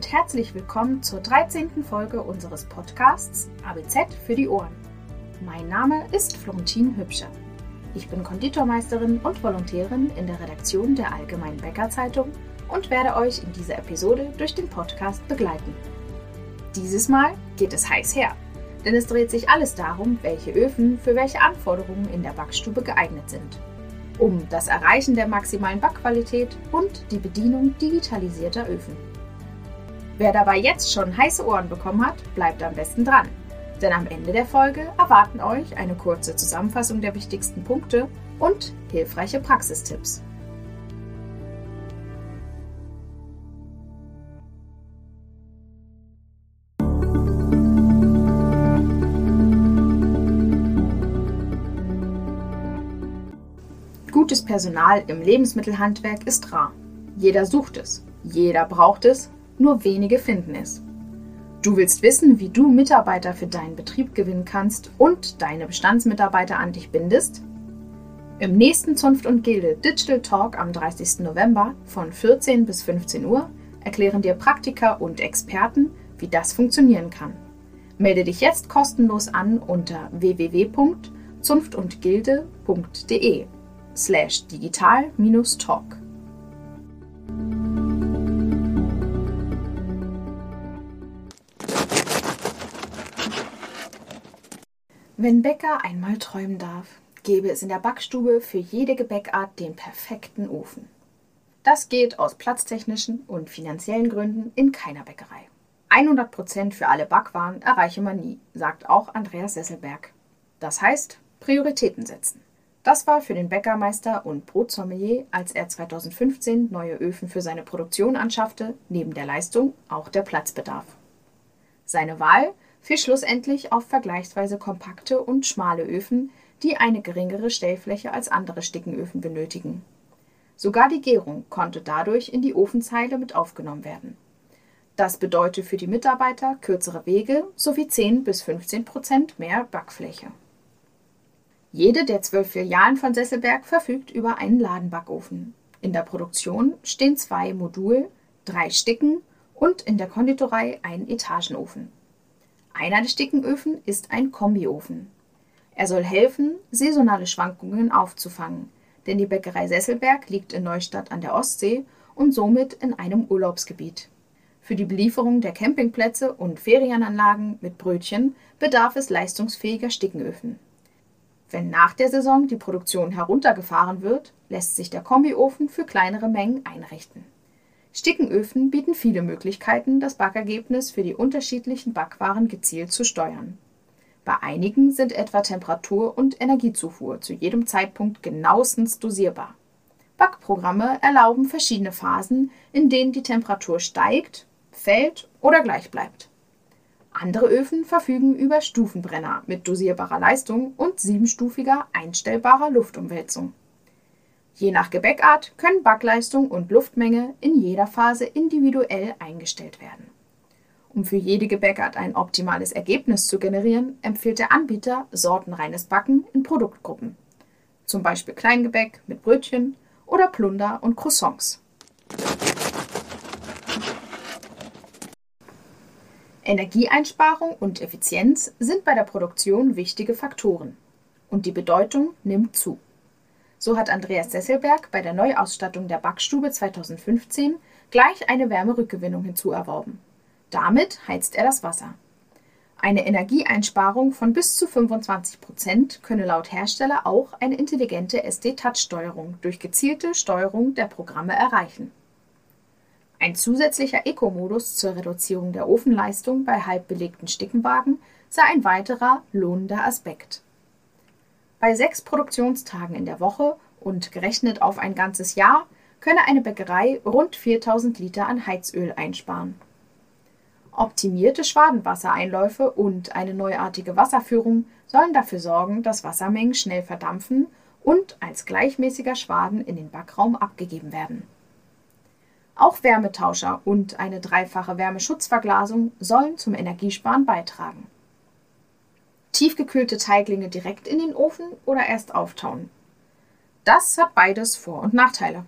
und herzlich willkommen zur 13. Folge unseres Podcasts ABZ für die Ohren. Mein Name ist Florentin Hübscher. Ich bin Konditormeisterin und Volontärin in der Redaktion der Allgemeinen Bäckerzeitung und werde euch in dieser Episode durch den Podcast begleiten. Dieses Mal geht es heiß her, denn es dreht sich alles darum, welche Öfen für welche Anforderungen in der Backstube geeignet sind. Um das Erreichen der maximalen Backqualität und die Bedienung digitalisierter Öfen. Wer dabei jetzt schon heiße Ohren bekommen hat, bleibt am besten dran. Denn am Ende der Folge erwarten euch eine kurze Zusammenfassung der wichtigsten Punkte und hilfreiche Praxistipps. Gutes Personal im Lebensmittelhandwerk ist rar. Jeder sucht es, jeder braucht es, nur wenige finden es. Du willst wissen, wie du Mitarbeiter für deinen Betrieb gewinnen kannst und deine Bestandsmitarbeiter an dich bindest? Im nächsten Zunft und Gilde Digital Talk am 30. November von 14 bis 15 Uhr erklären dir Praktiker und Experten, wie das funktionieren kann. Melde dich jetzt kostenlos an unter www.zunftundgilde.de slash digital-talk. Wenn Bäcker einmal träumen darf, gäbe es in der Backstube für jede Gebäckart den perfekten Ofen. Das geht aus platztechnischen und finanziellen Gründen in keiner Bäckerei. 100% für alle Backwaren erreiche man nie, sagt auch Andreas Sesselberg. Das heißt, Prioritäten setzen. Das war für den Bäckermeister und Brotsommelier, als er 2015 neue Öfen für seine Produktion anschaffte, neben der Leistung auch der Platzbedarf. Seine Wahl fiel schlussendlich auf vergleichsweise kompakte und schmale Öfen, die eine geringere Stellfläche als andere Stickenöfen benötigen. Sogar die Gärung konnte dadurch in die Ofenzeile mit aufgenommen werden. Das bedeutet für die Mitarbeiter kürzere Wege sowie 10 bis 15 Prozent mehr Backfläche. Jede der zwölf Filialen von Sesselberg verfügt über einen Ladenbackofen. In der Produktion stehen zwei Modul, drei Sticken und in der Konditorei ein Etagenofen. Einer der Stickenöfen ist ein Kombiofen. Er soll helfen, saisonale Schwankungen aufzufangen, denn die Bäckerei Sesselberg liegt in Neustadt an der Ostsee und somit in einem Urlaubsgebiet. Für die Belieferung der Campingplätze und Ferienanlagen mit Brötchen bedarf es leistungsfähiger Stickenöfen. Wenn nach der Saison die Produktion heruntergefahren wird, lässt sich der Kombiofen für kleinere Mengen einrichten. Stickenöfen bieten viele Möglichkeiten, das Backergebnis für die unterschiedlichen Backwaren gezielt zu steuern. Bei einigen sind etwa Temperatur und Energiezufuhr zu jedem Zeitpunkt genauestens dosierbar. Backprogramme erlauben verschiedene Phasen, in denen die Temperatur steigt, fällt oder gleich bleibt. Andere Öfen verfügen über Stufenbrenner mit dosierbarer Leistung und siebenstufiger einstellbarer Luftumwälzung. Je nach Gebäckart können Backleistung und Luftmenge in jeder Phase individuell eingestellt werden. Um für jede Gebäckart ein optimales Ergebnis zu generieren, empfiehlt der Anbieter sortenreines Backen in Produktgruppen. Zum Beispiel Kleingebäck mit Brötchen oder Plunder und Croissants. Energieeinsparung und Effizienz sind bei der Produktion wichtige Faktoren. Und die Bedeutung nimmt zu. So hat Andreas Sesselberg bei der Neuausstattung der Backstube 2015 gleich eine Wärmerückgewinnung hinzuerworben. Damit heizt er das Wasser. Eine Energieeinsparung von bis zu 25 Prozent könne laut Hersteller auch eine intelligente SD-Touch-Steuerung durch gezielte Steuerung der Programme erreichen. Ein zusätzlicher Eco-Modus zur Reduzierung der Ofenleistung bei halb belegten Stickenwagen sei ein weiterer lohnender Aspekt. Bei sechs Produktionstagen in der Woche und gerechnet auf ein ganzes Jahr könne eine Bäckerei rund 4000 Liter an Heizöl einsparen. Optimierte Schwadenwassereinläufe und eine neuartige Wasserführung sollen dafür sorgen, dass Wassermengen schnell verdampfen und als gleichmäßiger Schwaden in den Backraum abgegeben werden auch Wärmetauscher und eine dreifache Wärmeschutzverglasung sollen zum Energiesparen beitragen. Tiefgekühlte Teiglinge direkt in den Ofen oder erst auftauen? Das hat beides Vor- und Nachteile.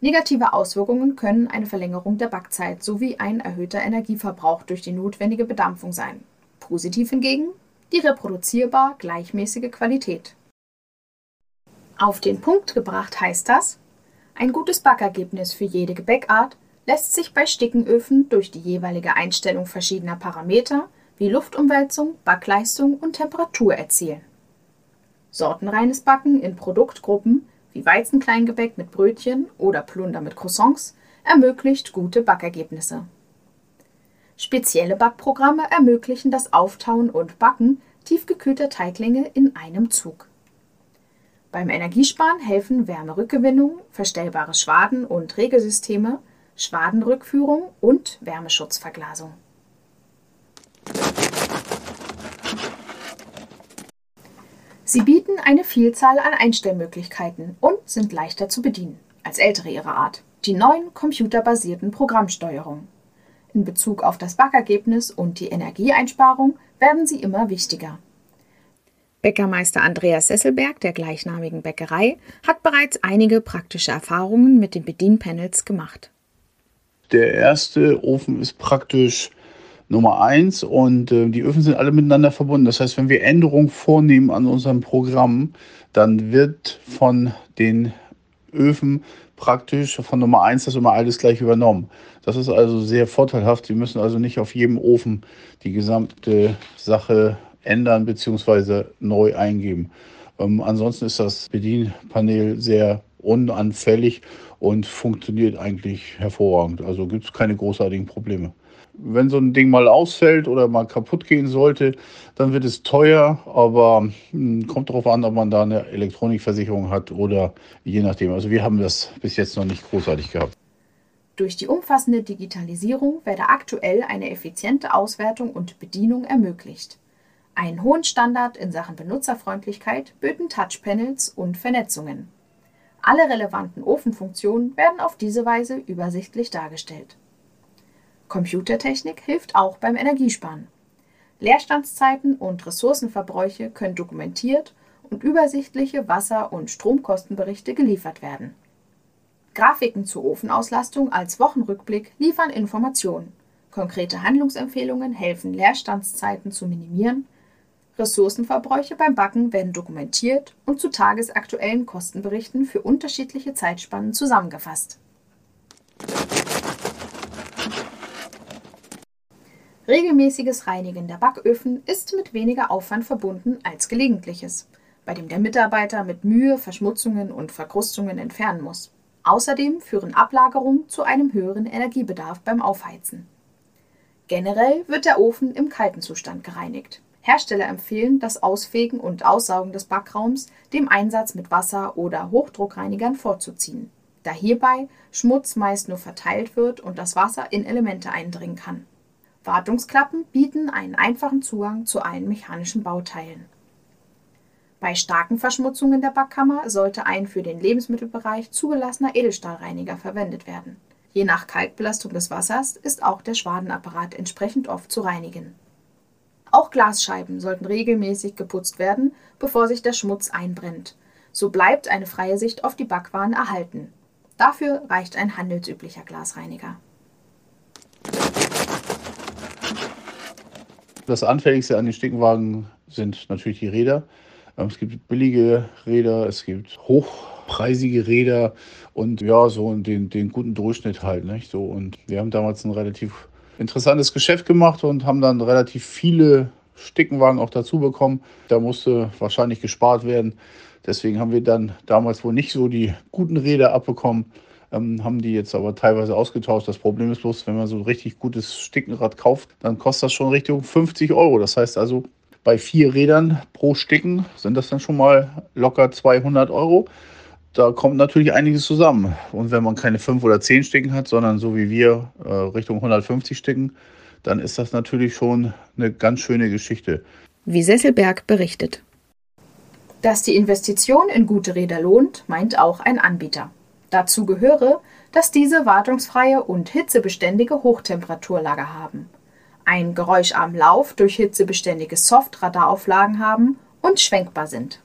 Negative Auswirkungen können eine Verlängerung der Backzeit sowie ein erhöhter Energieverbrauch durch die notwendige Bedampfung sein. Positiv hingegen die reproduzierbar gleichmäßige Qualität. Auf den Punkt gebracht heißt das, ein gutes Backergebnis für jede Gebäckart lässt sich bei Stickenöfen durch die jeweilige Einstellung verschiedener Parameter wie Luftumwälzung, Backleistung und Temperatur erzielen. Sortenreines Backen in Produktgruppen wie Weizenkleingebäck mit Brötchen oder Plunder mit Croissants ermöglicht gute Backergebnisse. Spezielle Backprogramme ermöglichen das Auftauen und Backen tiefgekühlter Teiglinge in einem Zug. Beim Energiesparen helfen Wärmerückgewinnung, verstellbare Schwaden- und Regelsysteme, Schwadenrückführung und Wärmeschutzverglasung. Sie bieten eine Vielzahl an Einstellmöglichkeiten und sind leichter zu bedienen als ältere ihrer Art, die neuen computerbasierten Programmsteuerungen. In Bezug auf das Backergebnis und die Energieeinsparung werden sie immer wichtiger. Bäckermeister Andreas Sesselberg der gleichnamigen Bäckerei hat bereits einige praktische Erfahrungen mit den Bedienpanels gemacht. Der erste Ofen ist praktisch Nummer eins und äh, die Öfen sind alle miteinander verbunden. Das heißt, wenn wir Änderungen vornehmen an unserem Programm, dann wird von den Öfen praktisch von Nummer eins das immer alles gleich übernommen. Das ist also sehr vorteilhaft. Sie müssen also nicht auf jedem Ofen die gesamte Sache ändern bzw. neu eingeben. Ähm, ansonsten ist das Bedienpanel sehr unanfällig und funktioniert eigentlich hervorragend. Also gibt es keine großartigen Probleme. Wenn so ein Ding mal ausfällt oder mal kaputt gehen sollte, dann wird es teuer, aber hm, kommt darauf an, ob man da eine Elektronikversicherung hat oder je nachdem. Also wir haben das bis jetzt noch nicht großartig gehabt. Durch die umfassende Digitalisierung werde aktuell eine effiziente Auswertung und Bedienung ermöglicht. Einen hohen Standard in Sachen Benutzerfreundlichkeit böten Touchpanels und Vernetzungen. Alle relevanten Ofenfunktionen werden auf diese Weise übersichtlich dargestellt. Computertechnik hilft auch beim Energiesparen. Leerstandszeiten und Ressourcenverbräuche können dokumentiert und übersichtliche Wasser- und Stromkostenberichte geliefert werden. Grafiken zur Ofenauslastung als Wochenrückblick liefern Informationen. Konkrete Handlungsempfehlungen helfen, Leerstandszeiten zu minimieren. Ressourcenverbräuche beim Backen werden dokumentiert und zu tagesaktuellen Kostenberichten für unterschiedliche Zeitspannen zusammengefasst. Regelmäßiges Reinigen der Backöfen ist mit weniger Aufwand verbunden als gelegentliches, bei dem der Mitarbeiter mit Mühe Verschmutzungen und Verkrustungen entfernen muss. Außerdem führen Ablagerungen zu einem höheren Energiebedarf beim Aufheizen. Generell wird der Ofen im kalten Zustand gereinigt. Hersteller empfehlen das Ausfegen und Aussaugen des Backraums dem Einsatz mit Wasser- oder Hochdruckreinigern vorzuziehen, da hierbei Schmutz meist nur verteilt wird und das Wasser in Elemente eindringen kann. Wartungsklappen bieten einen einfachen Zugang zu allen mechanischen Bauteilen. Bei starken Verschmutzungen der Backkammer sollte ein für den Lebensmittelbereich zugelassener Edelstahlreiniger verwendet werden. Je nach Kalkbelastung des Wassers ist auch der Schwadenapparat entsprechend oft zu reinigen. Auch Glasscheiben sollten regelmäßig geputzt werden, bevor sich der Schmutz einbrennt. So bleibt eine freie Sicht auf die Backwaren erhalten. Dafür reicht ein handelsüblicher Glasreiniger. Das Anfälligste an den Stickenwagen sind natürlich die Räder. Ähm, es gibt billige Räder, es gibt hochpreisige Räder und ja, so den, den guten Durchschnitt halt. Nicht? So, und wir haben damals ein relativ interessantes Geschäft gemacht und haben dann relativ viele Stickenwagen auch dazu bekommen. Da musste wahrscheinlich gespart werden. Deswegen haben wir dann damals wohl nicht so die guten Räder abbekommen ähm, haben die jetzt aber teilweise ausgetauscht. Das Problem ist bloß, wenn man so ein richtig gutes Stickenrad kauft, dann kostet das schon Richtung 50 Euro. Das heißt also, bei vier Rädern pro Sticken sind das dann schon mal locker 200 Euro. Da kommt natürlich einiges zusammen. Und wenn man keine fünf oder zehn Sticken hat, sondern so wie wir äh, Richtung 150 Sticken, dann ist das natürlich schon eine ganz schöne Geschichte. Wie Sesselberg berichtet. Dass die Investition in gute Räder lohnt, meint auch ein Anbieter. Dazu gehöre, dass diese wartungsfreie und hitzebeständige Hochtemperaturlager haben, einen geräuscharmen Lauf durch hitzebeständige Soft-Radarauflagen haben und schwenkbar sind.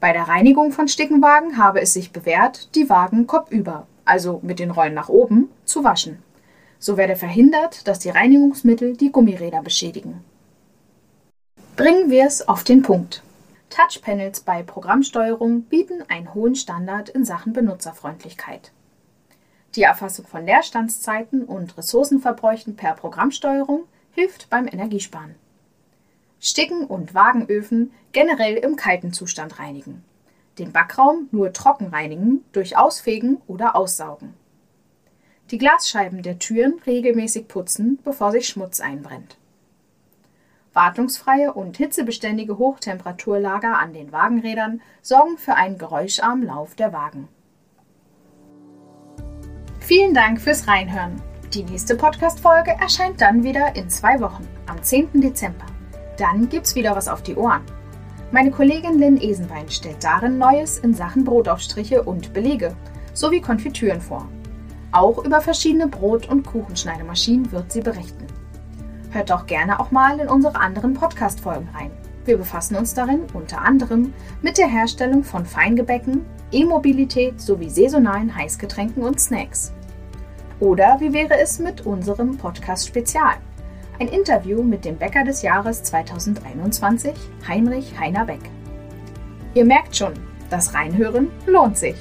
Bei der Reinigung von Stickenwagen habe es sich bewährt, die Wagen kopfüber, also mit den Rollen nach oben, zu waschen. So werde verhindert, dass die Reinigungsmittel die Gummiräder beschädigen. Bringen wir es auf den Punkt. Touchpanels bei Programmsteuerung bieten einen hohen Standard in Sachen Benutzerfreundlichkeit. Die Erfassung von Leerstandszeiten und Ressourcenverbräuchen per Programmsteuerung hilft beim Energiesparen. Sticken und Wagenöfen generell im kalten Zustand reinigen. Den Backraum nur trocken reinigen durch Ausfegen oder Aussaugen. Die Glasscheiben der Türen regelmäßig putzen, bevor sich Schmutz einbrennt. Wartungsfreie und hitzebeständige Hochtemperaturlager an den Wagenrädern sorgen für einen geräuscharmen Lauf der Wagen. Vielen Dank fürs Reinhören. Die nächste Podcast-Folge erscheint dann wieder in zwei Wochen, am 10. Dezember. Dann gibt's wieder was auf die Ohren. Meine Kollegin Lynn Esenbein stellt darin Neues in Sachen Brotaufstriche und Belege sowie Konfitüren vor. Auch über verschiedene Brot- und Kuchenschneidemaschinen wird sie berichten. Hört doch gerne auch mal in unsere anderen Podcast-Folgen rein. Wir befassen uns darin unter anderem mit der Herstellung von Feingebäcken, E-Mobilität sowie saisonalen Heißgetränken und Snacks. Oder wie wäre es mit unserem Podcast Spezial? Ein Interview mit dem Bäcker des Jahres 2021, Heinrich Heiner Beck. Ihr merkt schon, das Reinhören lohnt sich.